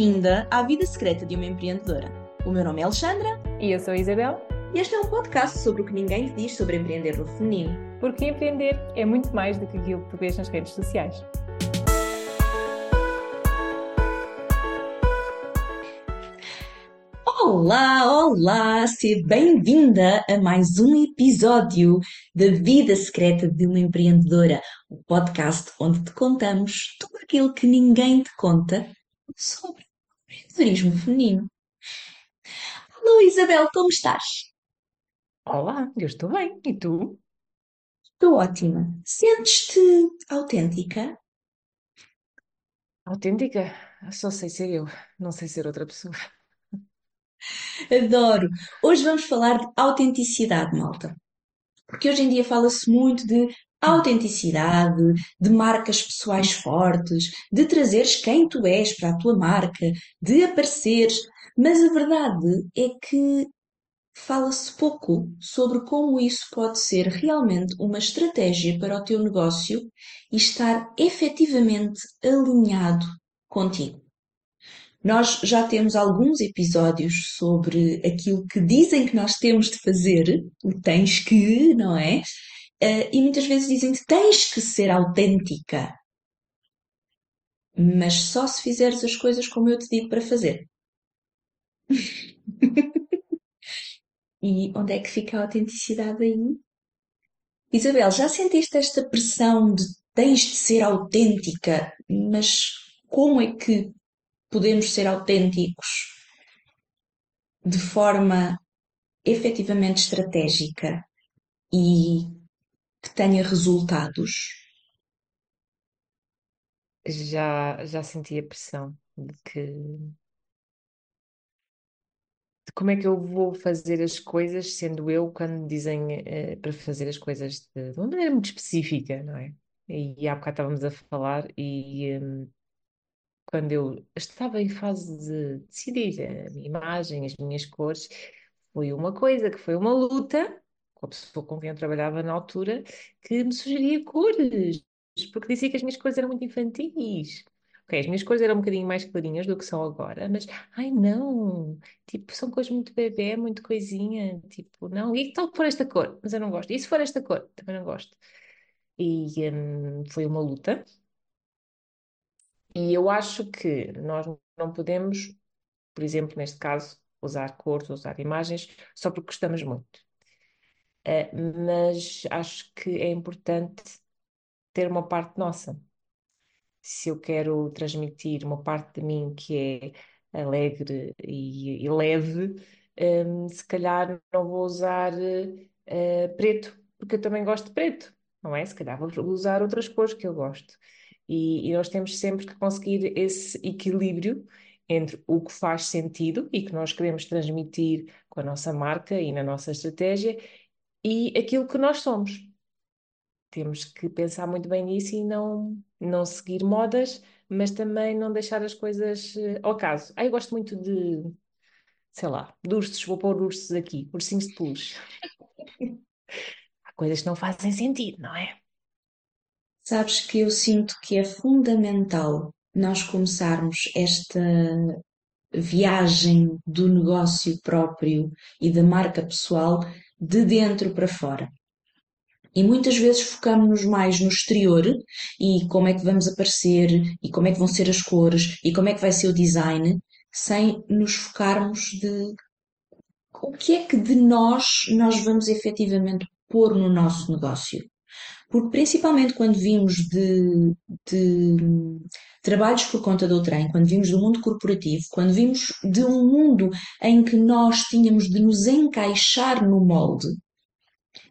bem-vinda à vida secreta de uma empreendedora. O meu nome é Alexandra. E eu sou a Isabel. E este é um podcast sobre o que ninguém te diz sobre empreender no feminino. Porque empreender é muito mais do que aquilo que tu vês nas redes sociais. Olá, olá! Seja bem-vinda a mais um episódio da Vida Secreta de uma Empreendedora, o podcast onde te contamos tudo aquilo que ninguém te conta sobre o empreendedorismo feminino. Alô, Isabel, como estás? Olá, eu estou bem. E tu? Estou ótima. Sentes-te autêntica? Autêntica? Só sei ser eu, não sei ser outra pessoa. Adoro! Hoje vamos falar de autenticidade, malta. Porque hoje em dia fala-se muito de autenticidade, de marcas pessoais fortes, de trazeres quem tu és para a tua marca, de apareceres. Mas a verdade é que fala-se pouco sobre como isso pode ser realmente uma estratégia para o teu negócio e estar efetivamente alinhado contigo. Nós já temos alguns episódios sobre aquilo que dizem que nós temos de fazer, o tens que, não é? Uh, e muitas vezes dizem-te tens que ser autêntica. Mas só se fizeres as coisas como eu te digo para fazer. e onde é que fica a autenticidade aí? Isabel, já sentiste esta pressão de tens de ser autêntica, mas como é que podemos ser autênticos de forma efetivamente estratégica e que tenha resultados? Já, já senti a pressão de que de como é que eu vou fazer as coisas sendo eu quando dizem eh, para fazer as coisas de, de, uma maneira muito específica, não é? E há bocado estávamos a falar e um, quando eu estava em fase de decidir a minha imagem, as minhas cores, foi uma coisa que foi uma luta com a pessoa com quem eu trabalhava na altura que me sugeria cores, porque dizia que as minhas cores eram muito infantis. Ok, as minhas cores eram um bocadinho mais clarinhas do que são agora, mas ai não, tipo, são cores muito bebê, muito coisinha, tipo, não, e que tal por esta cor? Mas eu não gosto. E se for esta cor? Também não gosto. E hum, foi uma luta. E eu acho que nós não podemos, por exemplo, neste caso, usar cores, usar imagens, só porque gostamos muito. Uh, mas acho que é importante ter uma parte nossa. Se eu quero transmitir uma parte de mim que é alegre e, e leve, um, se calhar não vou usar uh, preto, porque eu também gosto de preto, não é? Se calhar vou usar outras cores que eu gosto. E, e nós temos sempre que conseguir esse equilíbrio entre o que faz sentido e que nós queremos transmitir com a nossa marca e na nossa estratégia e aquilo que nós somos. Temos que pensar muito bem nisso e não, não seguir modas, mas também não deixar as coisas uh, ao caso. Ah, eu gosto muito de, sei lá, de ursos, vou pôr ursos aqui, ursinhos de peluche. Há coisas que não fazem sentido, não é? Sabes que eu sinto que é fundamental nós começarmos esta viagem do negócio próprio e da marca pessoal de dentro para fora. E muitas vezes focamos-nos mais no exterior e como é que vamos aparecer e como é que vão ser as cores e como é que vai ser o design, sem nos focarmos de o que é que de nós nós vamos efetivamente pôr no nosso negócio. Porque principalmente quando vimos de, de trabalhos por conta do trem, quando vimos do mundo corporativo, quando vimos de um mundo em que nós tínhamos de nos encaixar no molde,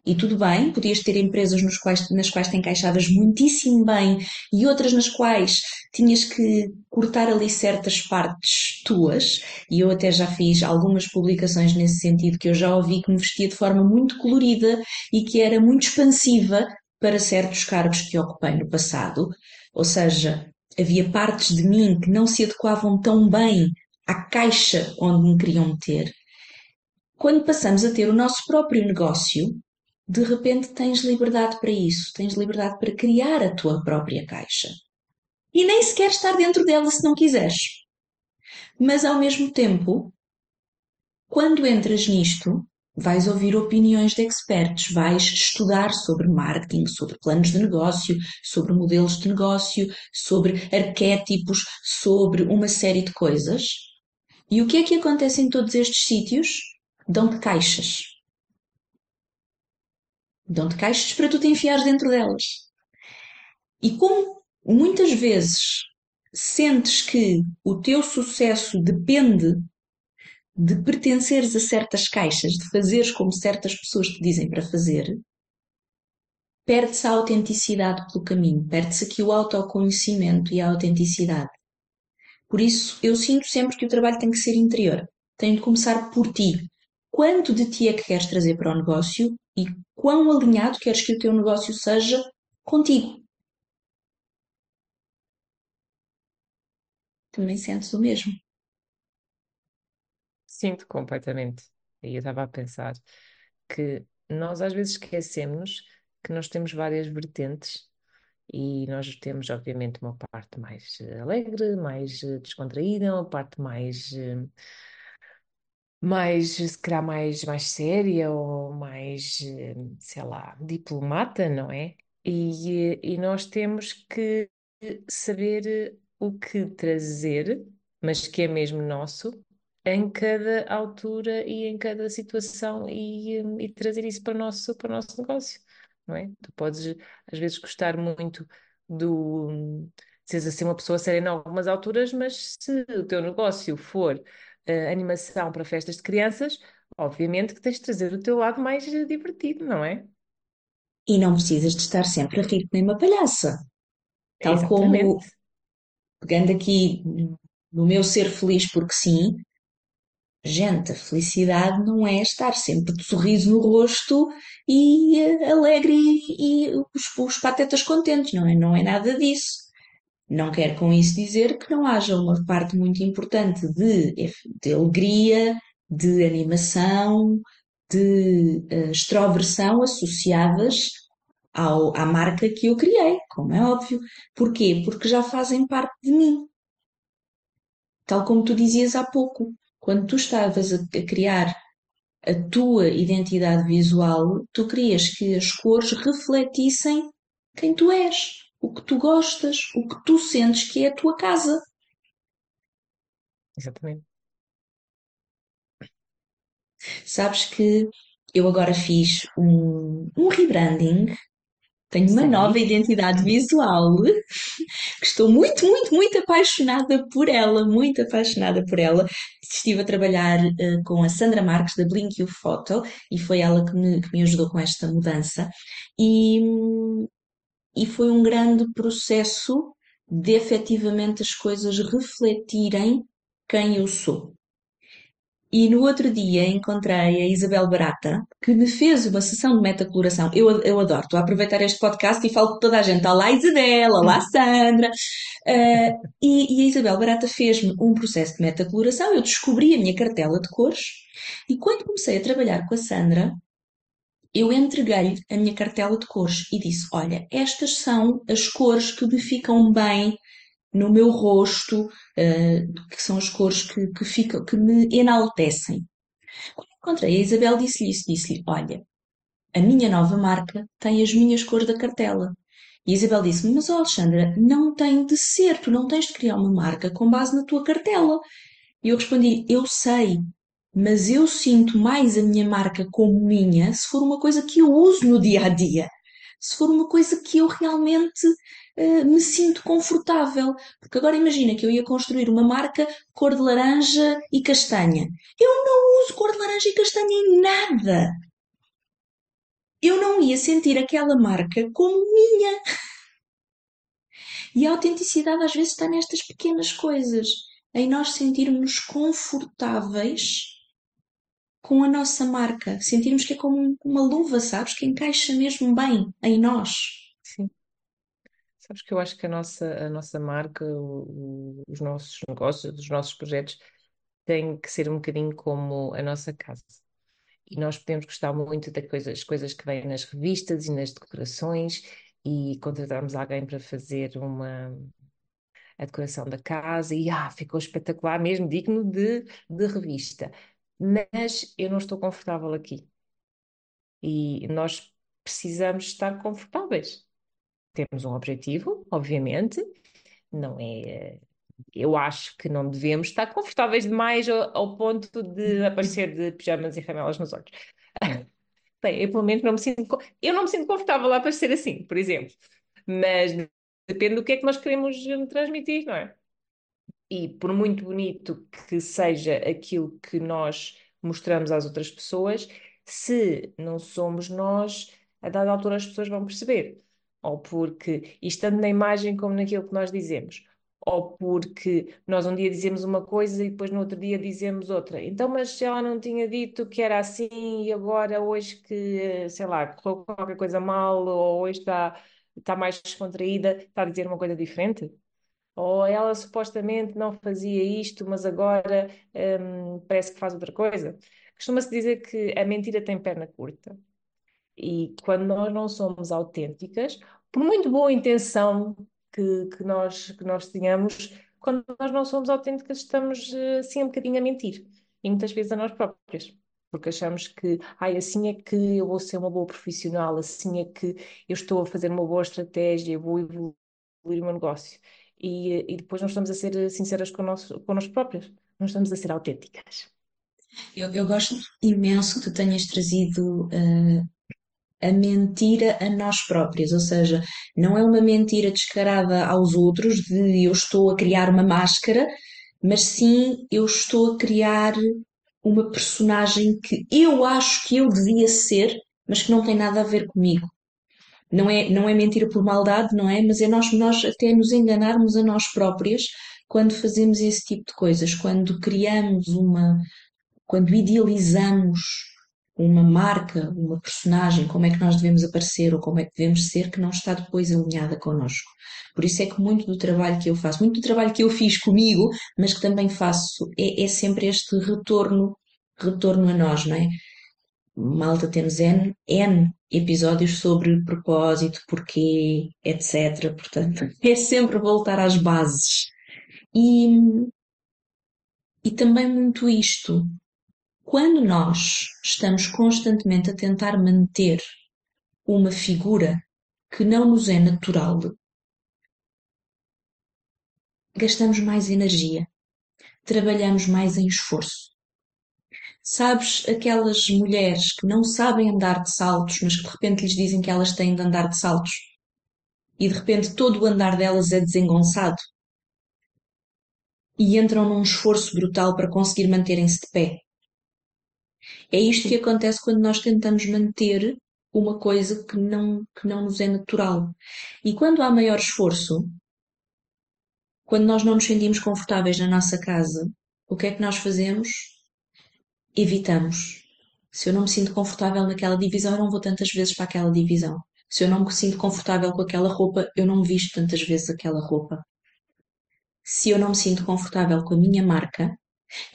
e tudo bem, podias ter empresas nos quais, nas quais te encaixavas muitíssimo bem e outras nas quais tinhas que cortar ali certas partes tuas, e eu até já fiz algumas publicações nesse sentido que eu já ouvi que me vestia de forma muito colorida e que era muito expansiva para certos cargos que ocupei no passado, ou seja, havia partes de mim que não se adequavam tão bem à caixa onde me queriam meter. Quando passamos a ter o nosso próprio negócio, de repente tens liberdade para isso, tens liberdade para criar a tua própria caixa. E nem sequer estar dentro dela se não quiseres. Mas ao mesmo tempo, quando entras nisto, vais ouvir opiniões de experts, vais estudar sobre marketing, sobre planos de negócio, sobre modelos de negócio, sobre arquétipos, sobre uma série de coisas. E o que é que acontece em todos estes sítios? Dão-te caixas. Dão-te caixas para tu te enfiares dentro delas. E como muitas vezes sentes que o teu sucesso depende de pertenceres a certas caixas, de fazeres como certas pessoas te dizem para fazer, perde-se a autenticidade pelo caminho, perde-se aqui o autoconhecimento e a autenticidade. Por isso, eu sinto sempre que o trabalho tem que ser interior. Tem de começar por ti. Quanto de ti é que queres trazer para o negócio e quão alinhado queres que o teu negócio seja contigo? Também sentes o mesmo. Sinto completamente. E eu estava a pensar que nós às vezes esquecemos que nós temos várias vertentes e nós temos, obviamente, uma parte mais eh, alegre, mais eh, descontraída, uma parte mais, eh, mais se calhar, mais, mais séria ou mais, sei lá, diplomata, não é? E, e nós temos que saber o que trazer, mas que é mesmo nosso, em cada altura e em cada situação e, e trazer isso para o nosso, para o nosso negócio, não é? Tu podes, às vezes, gostar muito do. Seres assim uma pessoa séria em algumas alturas, mas se o teu negócio for uh, animação para festas de crianças, obviamente que tens de trazer o teu lado mais divertido, não é? E não precisas de estar sempre a rir nem uma palhaça. Tal Exatamente. como, pegando aqui no meu ser feliz porque sim, Gente, a felicidade não é estar sempre de sorriso no rosto e uh, alegre e, e os, os patetas contentes, não é? Não é nada disso. Não quero com isso dizer que não haja uma parte muito importante de, de alegria, de animação, de uh, extroversão associadas ao, à marca que eu criei, como é óbvio. Porquê? Porque já fazem parte de mim. Tal como tu dizias há pouco. Quando tu estavas a, criar a tua identidade visual, tu querias que as cores refletissem quem tu és, o que tu gostas, o que tu sentes que é a tua casa. Exatamente. Sabes que eu agora fiz um, um rebranding tenho uma Sim. nova identidade visual que estou muito, muito, muito apaixonada por ela, muito apaixonada por ela. Estive a trabalhar uh, com a Sandra Marques da Blink You Photo e foi ela que me, que me ajudou com esta mudança. E, e foi um grande processo de efetivamente as coisas refletirem quem eu sou. E no outro dia encontrei a Isabel Barata, que me fez uma sessão de metacoloração. Eu, eu adoro, estou a aproveitar este podcast e falo com toda a gente. Olá Isabel, olá Sandra. Uh, e, e, a Isabel Barata fez-me um processo de metacoloração. Eu descobri a minha cartela de cores e quando comecei a trabalhar com a Sandra, eu entreguei-lhe a minha cartela de cores e disse: Olha, estas são as cores que me ficam bem no meu rosto, uh, que são as cores que, que, ficam, que me enaltecem. Quando encontrei a Isabel, disse-lhe isso, disse-lhe, olha, a minha nova marca tem as minhas cores da cartela. E Isabel disse-me, mas oh Alexandra, não tem de ser, tu não tens de criar uma marca com base na tua cartela. E eu respondi, eu sei, mas eu sinto mais a minha marca como minha se for uma coisa que eu uso no dia a dia. Se for uma coisa que eu realmente uh, me sinto confortável. Porque agora imagina que eu ia construir uma marca cor de laranja e castanha. Eu não uso cor de laranja e castanha em nada. Eu não ia sentir aquela marca como minha. E a autenticidade às vezes está nestas pequenas coisas, em nós sentirmos confortáveis com a nossa marca, sentirmos que é como uma luva, sabes, que encaixa mesmo bem em nós. Sim. Sabes que eu acho que a nossa, a nossa marca, o, os nossos negócios, os nossos projetos têm que ser um bocadinho como a nossa casa. E nós podemos gostar muito das coisas, coisas que vêm nas revistas e nas decorações e contratarmos alguém para fazer uma, a decoração da casa e ah, ficou espetacular, mesmo digno de, de revista. Mas eu não estou confortável aqui. E nós precisamos estar confortáveis. Temos um objetivo, obviamente, não é. Eu acho que não devemos estar confortáveis demais ao, ao ponto de aparecer de pijamas e ramelas nos olhos. Bem, eu pelo menos não me sinto. Eu não me sinto confortável lá para ser assim, por exemplo. Mas depende do que é que nós queremos transmitir, não é? E por muito bonito que seja aquilo que nós mostramos às outras pessoas, se não somos nós, a dada altura as pessoas vão perceber. Ou porque, estando na imagem como naquilo que nós dizemos, ou porque nós um dia dizemos uma coisa e depois no outro dia dizemos outra. Então, mas ela não tinha dito que era assim e agora hoje que, sei lá, correu qualquer coisa mal ou hoje está, está mais descontraída, está a dizer uma coisa diferente? Ou ela supostamente não fazia isto, mas agora hum, parece que faz outra coisa? Costuma-se dizer que a mentira tem perna curta. E quando nós não somos autênticas, por muito boa intenção que, que, nós, que nós tenhamos, quando nós não somos autênticas, estamos assim um bocadinho a mentir. E muitas vezes a nós próprias. Porque achamos que, ai, assim é que eu vou ser uma boa profissional, assim é que eu estou a fazer uma boa estratégia, vou evoluir o meu negócio. E, e depois nós estamos a ser sinceras connosco, connosco próprias, não estamos a ser autênticas. Eu, eu gosto imenso que tu tenhas trazido uh, a mentira a nós próprios, ou seja, não é uma mentira descarada aos outros de eu estou a criar uma máscara, mas sim eu estou a criar uma personagem que eu acho que eu devia ser, mas que não tem nada a ver comigo. Não é, não é mentira por maldade, não é? Mas é nós, nós até nos enganarmos a nós próprias quando fazemos esse tipo de coisas, quando criamos uma, quando idealizamos uma marca, uma personagem, como é que nós devemos aparecer ou como é que devemos ser, que não está depois alinhada connosco. Por isso é que muito do trabalho que eu faço, muito do trabalho que eu fiz comigo, mas que também faço, é, é sempre este retorno, retorno a nós, não é? Malta, temos N, N episódios sobre propósito, porquê, etc. Portanto, é sempre voltar às bases. E, e também muito isto, quando nós estamos constantemente a tentar manter uma figura que não nos é natural, gastamos mais energia, trabalhamos mais em esforço. Sabes aquelas mulheres que não sabem andar de saltos, mas que de repente lhes dizem que elas têm de andar de saltos? E de repente todo o andar delas é desengonçado? E entram num esforço brutal para conseguir manterem-se de pé. É isto que acontece quando nós tentamos manter uma coisa que não, que não nos é natural. E quando há maior esforço, quando nós não nos sentimos confortáveis na nossa casa, o que é que nós fazemos? Evitamos. Se eu não me sinto confortável naquela divisão, eu não vou tantas vezes para aquela divisão. Se eu não me sinto confortável com aquela roupa, eu não visto tantas vezes aquela roupa. Se eu não me sinto confortável com a minha marca,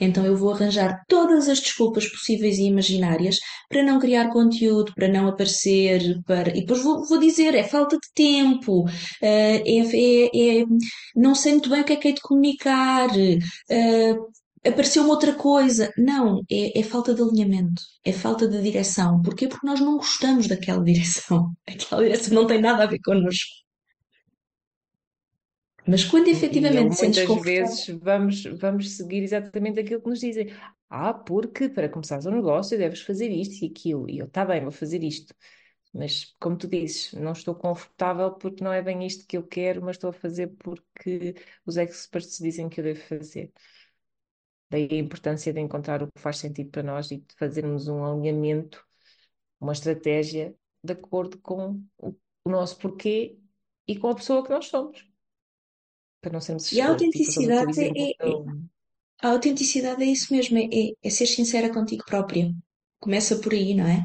então eu vou arranjar todas as desculpas possíveis e imaginárias para não criar conteúdo, para não aparecer, para... e depois vou, vou dizer, é falta de tempo, eh, é, é, é, não sei muito bem o que é que é de comunicar, apareceu uma outra coisa. Não, é, é, falta de alinhamento, é falta de direção. Porquê? Porque nós não gostamos daquela direção. Aquela direção não tem nada a ver connosco. Mas quando efetivamente sentes muitas vezes vamos, vamos seguir exatamente aquilo que nos dizem. Ah, porque para começar o negócio deves fazer isto e aquilo. E eu, está bem, vou fazer isto. Mas, como tu dizes, não estou confortável porque não é bem isto que eu quero, mas estou a fazer porque os experts dizem que eu devo fazer. Daí a importância de encontrar o que faz sentido para nós e de fazermos um alinhamento, uma estratégia de acordo com o, nosso porquê e com a pessoa que nós somos para não sermos E a autenticidade tipo, é, é, a autenticidade é isso mesmo, é, é ser sincera contigo própria. Começa por aí, não é?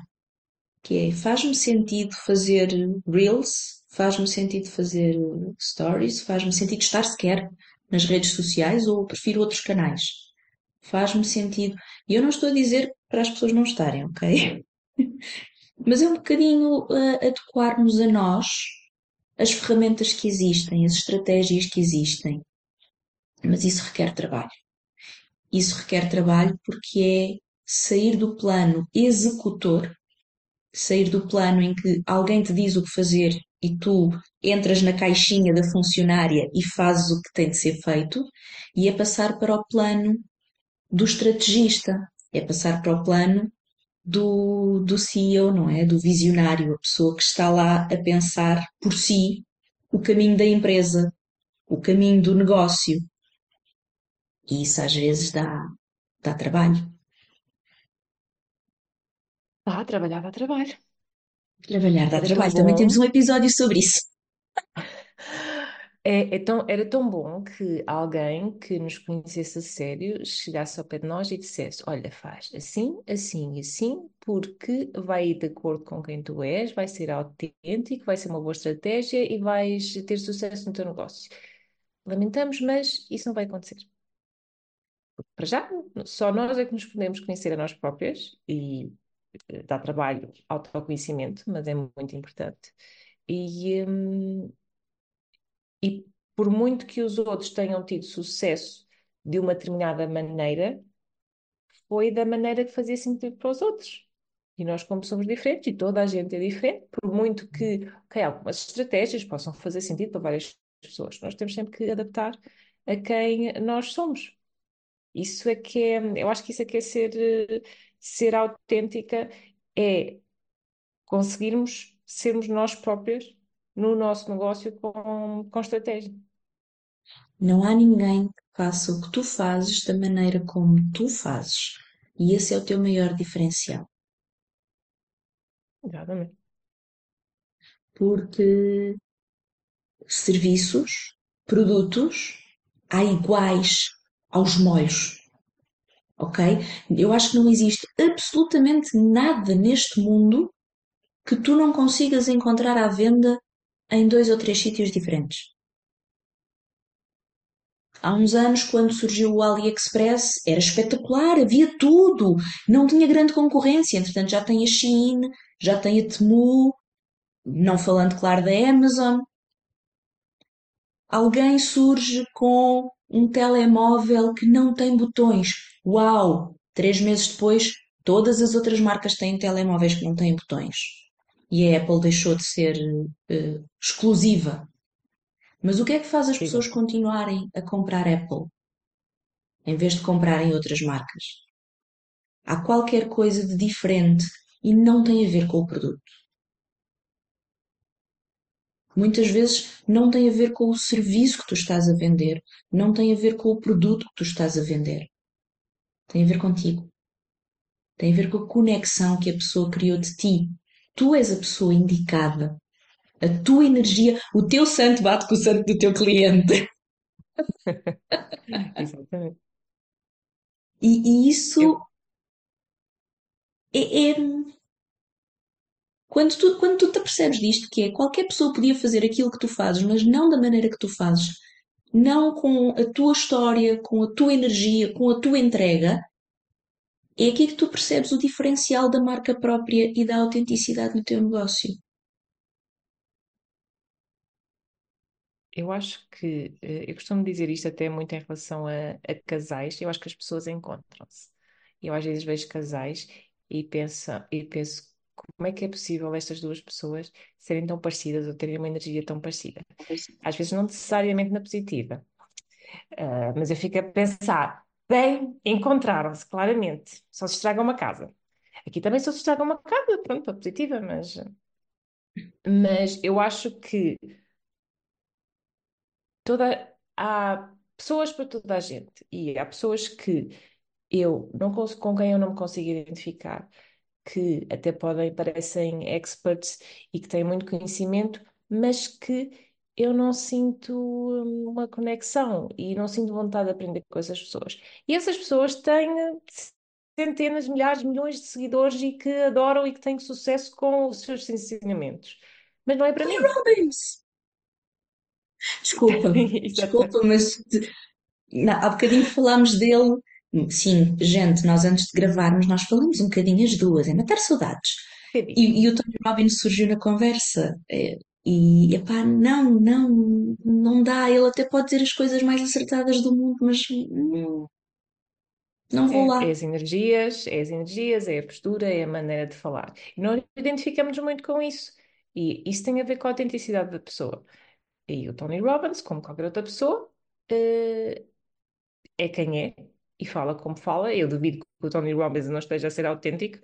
Que é, faz-me sentido fazer reels, faz-me sentido fazer stories, faz-me sentido estar sequer nas redes sociais ou prefiro outros canais. Faz-me sentido. E eu não estou a dizer para as pessoas não estarem, ok? Mas é um bocadinho uh, adequar-nos a nós as ferramentas que existem, as estratégias que existem. Mas isso requer trabalho. Isso requer trabalho porque é sair do plano executor, sair do plano em que alguém te diz o que fazer e tu entras na caixinha da funcionária e fazes o que tem de ser feito, e é passar para o plano do estrategista, é passar para o plano do, do CEO, não é? Do visionário, a pessoa que está lá a pensar por si o caminho da empresa, o caminho do negócio. E isso às vezes dá, dá trabalho. Dá trabalhar, dá trabalho. Trabalhar dá Era trabalho. Também temos um episódio sobre isso. É, é tão, era tão bom que alguém que nos conhecesse a sério chegasse ao pé de nós e dissesse: Olha, faz assim, assim e assim, porque vai ir de acordo com quem tu és, vai ser autêntico, vai ser uma boa estratégia e vais ter sucesso no teu negócio. Lamentamos, mas isso não vai acontecer. Para já, só nós é que nos podemos conhecer a nós próprias e eh, dá trabalho, autoconhecimento, mas é muito importante. E, hum, e por muito que os outros tenham tido sucesso de uma determinada maneira, foi da maneira que fazia sentido para os outros. E nós, como somos diferentes, e toda a gente é diferente, por muito que okay, algumas estratégias possam fazer sentido para várias pessoas, nós temos sempre que adaptar a quem nós somos. Isso é que é, eu acho que isso é que é ser, ser autêntica, é conseguirmos sermos nós próprias no nosso negócio com, com estratégia. Não há ninguém que faça o que tu fazes da maneira como tu fazes. E esse é o teu maior diferencial. Exatamente. Porque serviços, produtos, há iguais aos molhos. Ok? Eu acho que não existe absolutamente nada neste mundo que tu não consigas encontrar à venda em dois ou três sítios diferentes. Há uns anos, quando surgiu o AliExpress, era espetacular, havia tudo, não tinha grande concorrência. Entretanto, já tem a Shein, já tem a Temu, não falando, claro, da Amazon. Alguém surge com um telemóvel que não tem botões. Uau! Três meses depois, todas as outras marcas têm telemóveis que não têm botões. E a Apple deixou de ser uh, exclusiva. Mas o que é que faz as pessoas continuarem a comprar Apple em vez de comprarem outras marcas? Há qualquer coisa de diferente e não tem a ver com o produto. Muitas vezes não tem a ver com o serviço que tu estás a vender, não tem a ver com o produto que tu estás a vender. Tem a ver contigo. Tem a ver com a conexão que a pessoa criou de ti. Tu és a pessoa indicada. A tua energia, o teu santo bate com o santo do teu cliente. Exatamente. E, e isso Eu- é, é- Quando tu, quando tu te apercebes disto, que é qualquer pessoa podia fazer aquilo que tu fazes, mas não da maneira que tu fazes, não com a tua história, com a tua energia, com a tua entrega, é aqui que tu percebes o diferencial da marca própria e da autenticidade no teu negócio. Eu acho que, eh, eu costumo dizer isto até muito em relação a, a casais, eu acho que as pessoas encontram-se. Eu às vezes vejo casais e penso, e penso como é que é possível estas duas pessoas serem tão parecidas ou terem uma energia tão parecida? Às vezes não necessariamente na positiva, Ah, mas eu fico a pensar, bem, encontraram-se claramente, só se estraga uma casa. Aqui também só se estraga uma casa, pronto, para positiva, mas, mas eu acho que toda, há pessoas para toda a gente e há pessoas que eu não cons- com quem eu não me consigo identificar, que até podem, parecem experts e que têm muito conhecimento, mas que eu não sinto uma conexão e não sinto vontade de aprender com essas pessoas. E essas pessoas têm centenas, milhares, milhões de seguidores e que adoram e que têm sucesso com os seus ensinamentos. Mas não é para mim. Robbins! Desculpa, desculpa, mas na- há bocadinho falámos dele. Sim, gente, nós antes de gravarmos, nós falamos um bocadinho as duas, é matar saudades. E, e o Tony Robbins surgiu na conversa. É, E, epá, não, não, não dá. Ele até pode dizer as coisas mais acertadas do mundo, mas não, não vou É, lá. é as energias, é as energias, é a postura, é a maneira de falar. E nós identificamos muito com isso. E isso tem a ver com a autenticidade da pessoa. E o Tony Robbins, como qualquer outra pessoa, eh, é quem é e fala como fala. Eu duvido que o Tony Robbins não esteja a ser autêntico,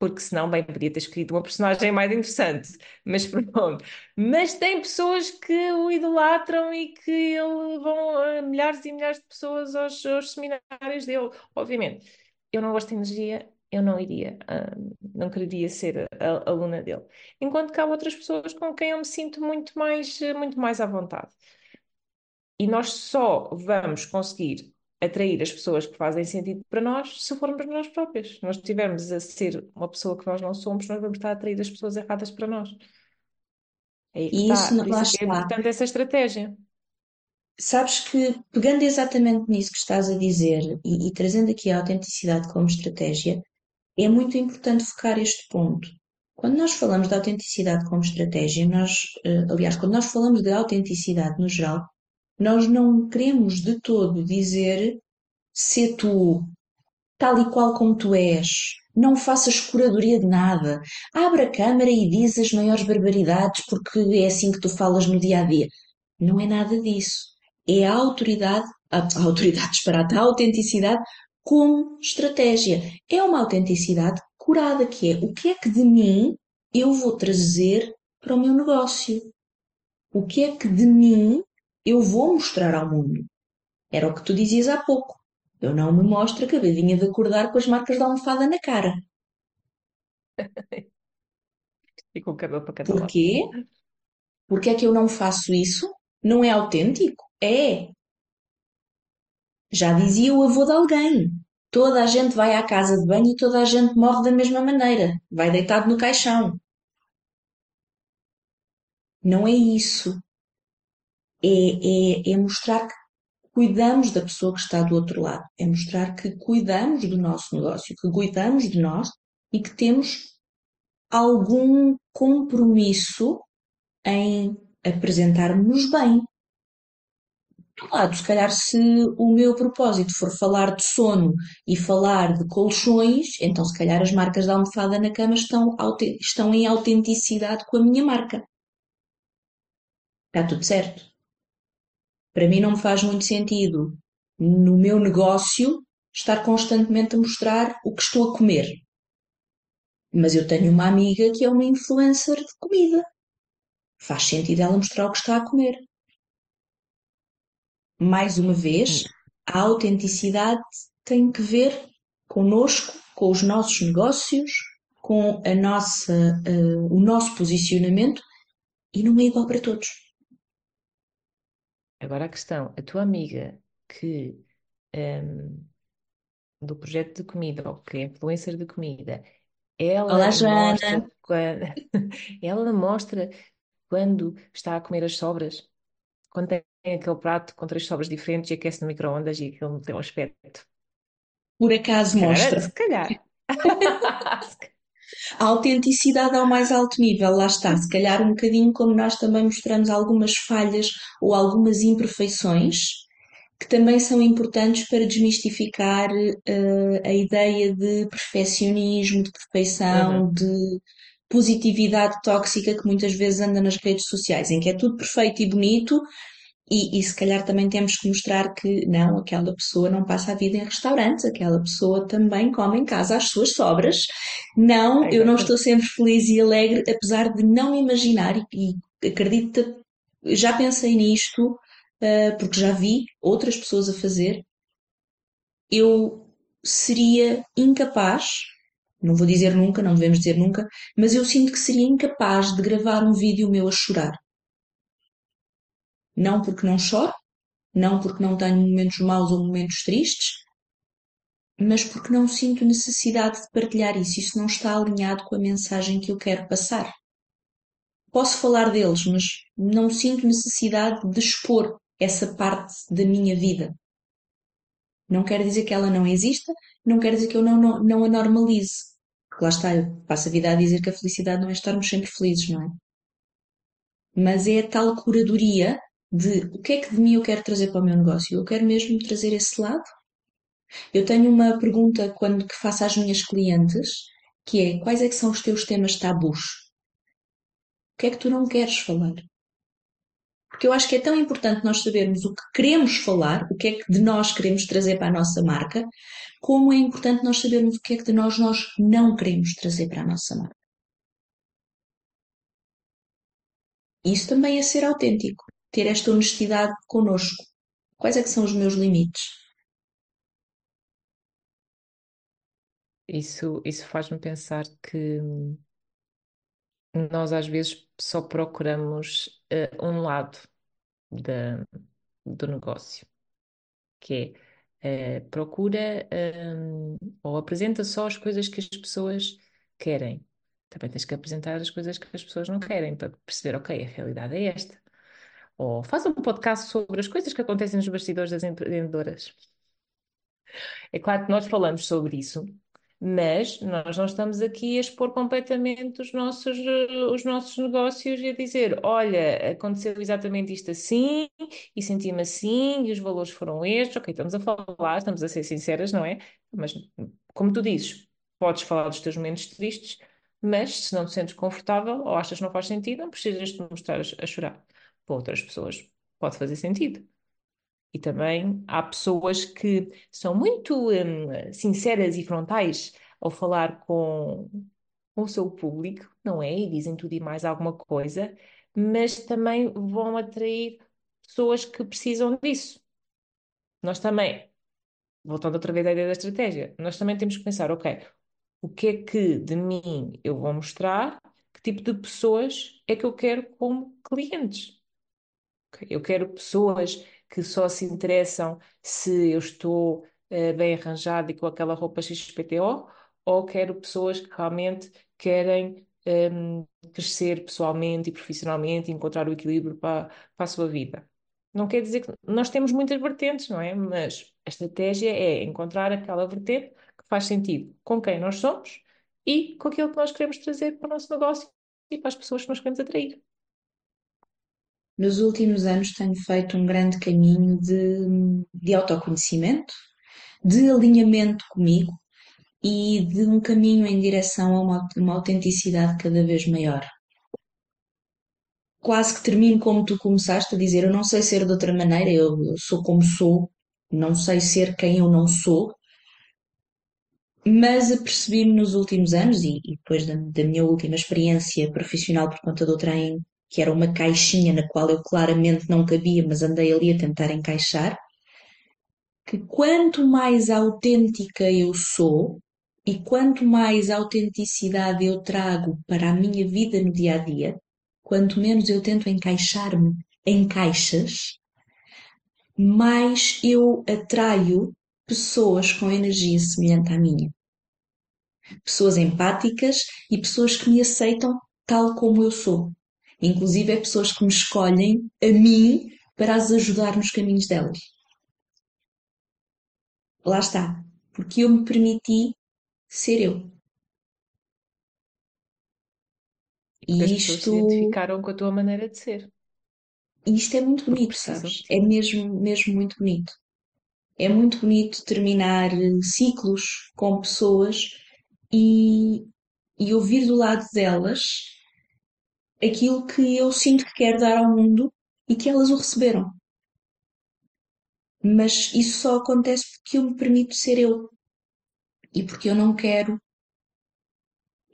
porque senão bem podia ter escrito uma personagem mais interessante. Mas pronto. Mas tem pessoas que o idolatram e que ele vão a milhares e milhares de pessoas aos, aos seminários dele, obviamente. Eu não gosto de energia, eu não iria, ah, não quereria ser a, a aluna dele. Enquanto que há outras pessoas com quem eu me sinto muito mais, muito mais à vontade. E nós só vamos conseguir atrair as pessoas que fazem sentido para nós se formos nós próprios. Se nós estivermos a ser uma pessoa que nós não somos, nós vamos estar a atrair as pessoas erradas para nós. É E isso, lá isso é que é importante essa estratégia. Sabes que, pegando exatamente nisso que estás a dizer e, e trazendo aqui a autenticidade como estratégia, é muito importante focar este ponto. Quando nós falamos de autenticidade como estratégia, nós, eh, aliás, quando nós falamos de autenticidade no geral, nós não queremos de todo dizer ser tu, tal e qual como tu és. Não faças curadoria de nada. Abre a câmara e diz as maiores barbaridades porque é assim que tu falas no dia a dia. Não é nada disso. É a autoridade, a, a autoridade disparada, a autenticidade como estratégia. É uma autenticidade curada, que é o que é que de mim eu vou trazer para o meu negócio? O que é que de mim eu vou mostrar ao mundo? Era o que tu dizias há pouco. Eu não me mostro acabadinha de acordar com as marcas da almofada na cara. E com o cabelo para cada lado. Porquê? Porque é que eu não faço isso? Não é autêntico? É. Já dizia o avô de alguém. Toda a gente vai à casa de banho e toda a gente morre da mesma maneira. Vai deitado no caixão. Não é isso. É, é, é mostrar que cuidamos da pessoa que está do outro lado. É mostrar que cuidamos do nosso negócio, que cuidamos de nós e que temos algum compromisso em apresentarmos-nos bem. Claro, se calhar se o meu propósito for falar de sono e falar de colchões, então se calhar as marcas da almofada na cama estão, estão em autenticidade com a minha marca. Está tudo certo. Para mim não me faz muito sentido no meu negócio estar constantemente a mostrar o que estou a comer. Mas eu tenho uma amiga que é uma influencer de comida. Faz sentido ela mostrar o que está a comer. Mais uma vez, a autenticidade tem que ver connosco, com os nossos negócios, com a nossa, uh, o nosso posicionamento e não é igual para todos. Agora a questão, a tua amiga que um, do projeto de comida ou que é influencer de comida, ela Olá, Joana. mostra quando, ela mostra quando está a comer as sobras, quando tem aquele prato com três sobras diferentes e aquece no micro-ondas e aquilo tem um aspecto. Por acaso Se calhar, mostra. se calhar. A autenticidade ao mais alto nível, lá está. Se calhar um bocadinho como nós também mostramos algumas falhas ou algumas imperfeições que também são importantes para desmistificar uh, a ideia de perfeccionismo, de perfeição, Uhum. de positividade tóxica que muitas vezes anda nas redes sociais, em que é tudo perfeito e bonito, e, e, se calhar também temos que mostrar que não, aquela pessoa não passa a vida em restaurantes, aquela pessoa também come em casa as suas sobras. Não, eu não estou sempre feliz e alegre, apesar de não imaginar, e, e acredito, já pensei nisto, uh, porque já vi outras pessoas a fazer. Eu seria incapaz, não vou dizer nunca, não devemos dizer nunca, mas eu sinto que seria incapaz de gravar um vídeo meu a chorar. Não porque não choro, não porque não tenho momentos maus ou momentos tristes, mas porque não sinto necessidade de partilhar isso. Isso não está alinhado com a mensagem que eu quero passar. Posso falar deles, mas não sinto necessidade de expor essa parte da minha vida. Não quer dizer que ela não exista, não quer dizer que eu não, não, não a normalize. Porque lá está, eu passo a vida a dizer que a felicidade não é estarmos sempre felizes, não é? mas é a tal curadoria de o que é que de mim eu quero trazer para o meu negócio. Eu quero mesmo trazer esse lado. Eu tenho uma pergunta quando que faço às minhas clientes, que é quais é que são os teus temas tabus? O que é que tu não queres falar? Porque eu acho que é tão importante nós sabermos o que queremos falar, o que é que de nós queremos trazer para a nossa marca, como é importante nós sabermos o que é que de nós nós não queremos trazer para a nossa marca. Isso também é ser autêntico, ter esta honestidade connosco. Quais é que são os meus limites? Isso, isso faz-me pensar que nós às vezes só procuramos uh, um lado da, do negócio, que é uh, procura um, ou apresenta só as coisas que as pessoas querem. Também tens que apresentar as coisas que as pessoas não querem para perceber, ok, a realidade é esta. Ou faz um podcast sobre as coisas que acontecem nos bastidores das empreendedoras. É claro que nós falamos sobre isso, mas nós não estamos aqui a expor completamente os nossos, os nossos negócios e a dizer: olha, aconteceu exatamente isto assim, e senti-me assim, e os valores foram estes. Ok, estamos a falar, estamos a ser sinceras, não é? Mas, como tu dizes, podes falar dos teus momentos tristes, mas se não te sentes confortável ou achas que não faz sentido, não precisas de mostrar a chorar. Para outras pessoas pode fazer sentido. E também há pessoas que são muito um, sinceras e frontais ao falar com, com o seu público, não é? E dizem tudo e mais alguma coisa, mas também vão atrair pessoas que precisam disso. Nós também, voltando outra vez à ideia da estratégia, nós também temos que pensar, ok, o que é que de mim eu vou mostrar, que tipo de pessoas é que eu quero como clientes. Eu quero pessoas que só se interessam se eu estou uh, bem arranjada e com aquela roupa XPTO, ou quero pessoas que realmente querem ehm, crescer pessoalmente e profissionalmente, encontrar o equilíbrio para, para a sua vida. Não quer dizer que nós temos muitas vertentes, não é? Mas a estratégia é encontrar aquela vertente que faz sentido com quem nós somos e com aquilo que nós queremos trazer para o nosso negócio e para as pessoas que nós queremos atrair. Nos últimos anos tenho feito um grande caminho de, de autoconhecimento, de alinhamento comigo e de um caminho em direção a uma, uma autenticidade cada vez maior. Quase que termino como tu começaste a dizer: eu não sei ser de outra maneira, eu sou como sou, não sei ser quem eu não sou, mas apercebi-me nos últimos anos e, depois da, da, minha última experiência profissional por conta do trem que era uma caixinha na qual eu claramente não cabia, mas andei ali a tentar encaixar, que quanto mais autêntica eu sou e quanto mais autenticidade eu trago para a minha vida no dia a dia, quanto menos eu tento encaixar-me em caixas, mais eu atraio pessoas com energia semelhante à minha. Pessoas empáticas e pessoas que me aceitam tal como eu sou. Inclusive, é pessoas que me escolhem a mim para as ajudar nos caminhos delas. Lá está. Porque eu me permiti ser eu. E As isto. se identificaram com a tua maneira de ser. E isto é muito bonito, sabes? É mesmo, mesmo muito bonito. É muito bonito terminar ciclos com pessoas e, e ouvir do lado delas aquilo que eu sinto que quero dar ao mundo e que elas o receberam. Mas isso só acontece porque eu me permito ser eu. E porque eu não quero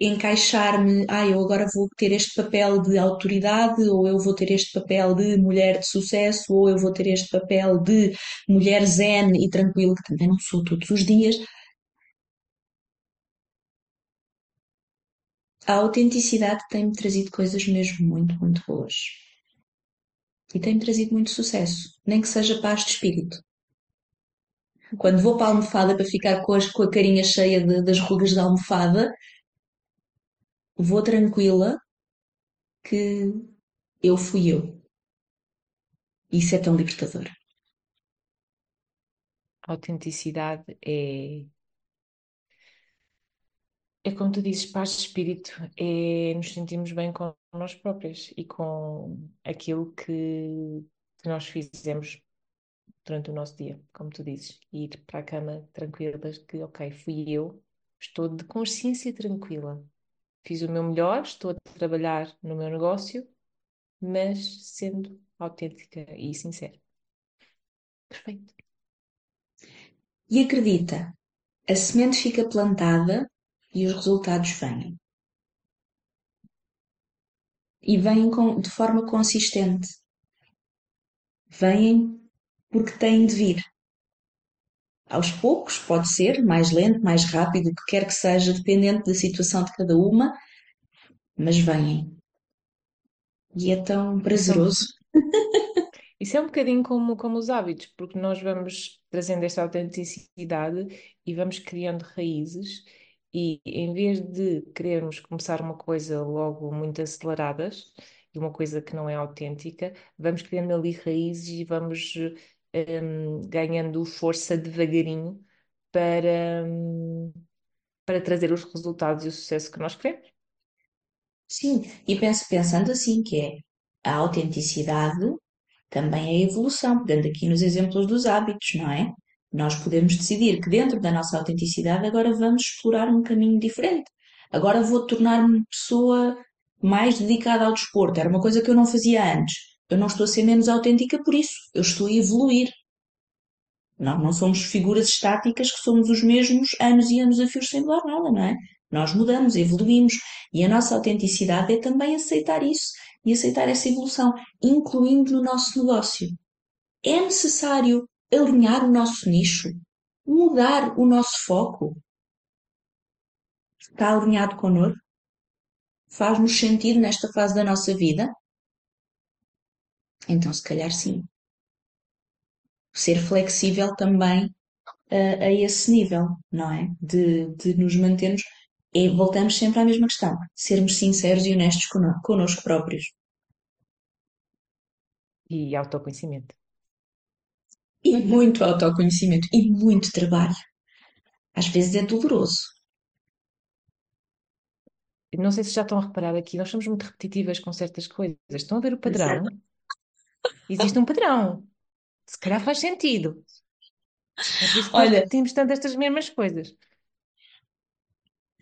encaixar-me, ah, eu agora vou ter este papel de autoridade, ou eu vou ter este papel de mulher de sucesso, ou eu vou ter este papel de mulher zen e tranquila, que também não sou todos os dias. A autenticidade tem-me trazido coisas mesmo muito, muito boas. E tem-me trazido muito sucesso, nem que seja paz de espírito. Quando vou para a almofada para ficar com, as, com a carinha cheia de, das rugas da almofada, vou tranquila que eu fui eu. Isso é tão libertador. A autenticidade é é como tu dizes, paz de espírito, é nos sentirmos bem com nós próprios e com aquilo que, que nós fizemos durante o nosso dia, como tu dizes, ir para a cama tranquilas que, ok, fui eu, estou de consciência tranquila, fiz o meu melhor, estou a trabalhar no meu negócio, mas sendo autêntica e sincera. Perfeito. E acredita, a semente fica plantada e os resultados vêm. E vêm com, de forma consistente. Vêm porque têm de vir. Aos poucos, pode ser, mais lento, mais rápido, o que quer que seja, dependente da situação de cada uma, mas vêm. E é tão prazeroso. Isso é um bocadinho como, como os hábitos, porque nós vamos trazendo esta autenticidade e vamos criando raízes e em vez de querermos começar uma coisa logo muito aceleradas e uma coisa que não é autêntica, vamos criando ali raízes e vamos um, ganhando força devagarinho para, um, para trazer os resultados e o sucesso que nós queremos. Sim, e penso, pensando assim, que é a autenticidade também é evolução, pegando aqui nos exemplos dos hábitos, não é? Nós podemos decidir que dentro da nossa autenticidade agora vamos explorar um caminho diferente. Agora vou tornar-me pessoa mais dedicada ao desporto. Era uma coisa que eu não fazia antes. Eu não estou a ser menos autêntica por isso. Eu estou a evoluir. Nós não somos figuras estáticas que somos os mesmos anos e anos a fio sem mudar nada, não é? Nós mudamos, evoluímos e a nossa autenticidade é também aceitar isso e aceitar essa evolução, incluindo no nosso negócio. É necessário alinhar o nosso nicho, mudar o nosso foco. Está alinhado connosco? Faz-nos sentido nesta fase da nossa vida? Então, se calhar, sim. Ser flexível também a, a esse nível, não é? De, de nos mantermos. E voltamos sempre à mesma questão: sermos sinceros e honestos connosco próprios. E autoconhecimento e muito autoconhecimento e muito trabalho. Às vezes é doloroso. Não sei se já estão a reparar aqui, nós somos muito repetitivas com certas coisas. Estão a ver o padrão? Exato. Existe um padrão. Se calhar faz sentido. É Olha, repetimos tanto estas mesmas coisas.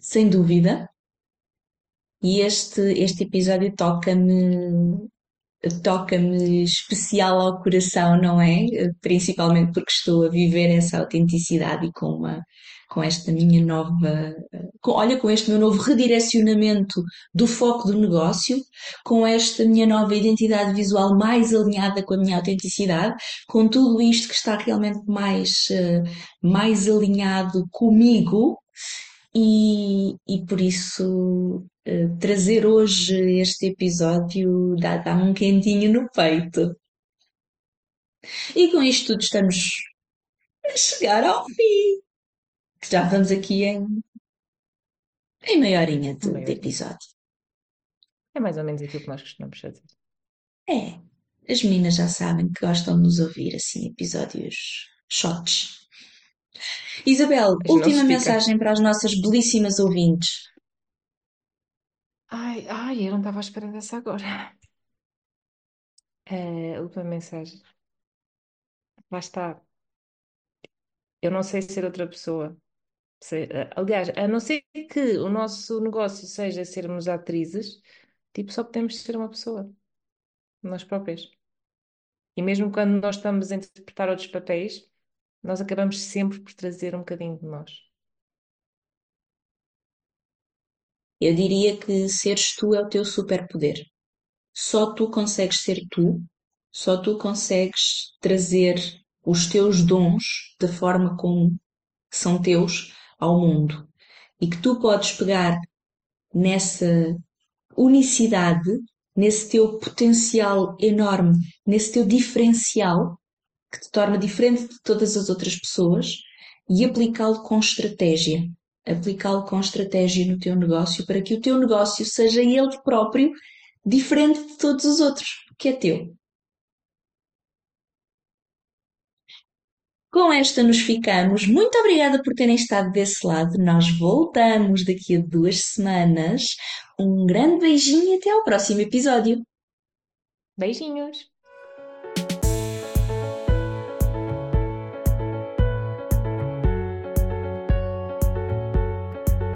Sem dúvida. E este, este episódio toca-me toca-me especial ao coração, não é? Principalmente porque estou a viver essa autenticidade e com uma com esta minha nova, com, olha, com este meu novo redirecionamento do foco do negócio, com esta minha nova identidade visual mais alinhada com a minha autenticidade, com tudo isto que está realmente mais, eh, mais alinhado comigo, e, e por isso uh, trazer hoje este episódio dá-me um quentinho no peito. E com isto tudo estamos a chegar ao fim. Já vamos aqui em, em meia horinha de, de episódio. É mais ou menos aquilo que nós costumamos fazer. É, as meninas já sabem que gostam de nos ouvir assim, episódios shots. Isabel, Mas última mensagem para as nossas belíssimas ouvintes. Ai, ai, eu não estava à espera dessa agora. É, última mensagem. Lá está. Eu não sei ser outra pessoa. Eh, aliás, a não ser que o nosso negócio seja sermos atrizes, tipo, só podemos ser uma pessoa, nós próprias. E mesmo quando nós estamos a interpretar outros papéis, nós acabamos sempre por trazer um bocadinho de nós. Eu diria que seres tu é o teu superpoder. Só tu consegues ser tu, só tu consegues trazer os teus dons da forma como são teus ao mundo. E que tu podes pegar nessa unicidade, nesse teu potencial enorme, nesse teu diferencial que te torna diferente de todas as outras pessoas e aplicá-lo com estratégia. Aplicá-lo com estratégia no teu negócio para que o teu negócio seja ele próprio diferente de todos os outros, que é teu. Com esta nos ficamos. Muito obrigada por terem estado desse lado. Nós voltamos daqui a duas semanas. Um grande beijinho e até ao próximo episódio. Beijinhos!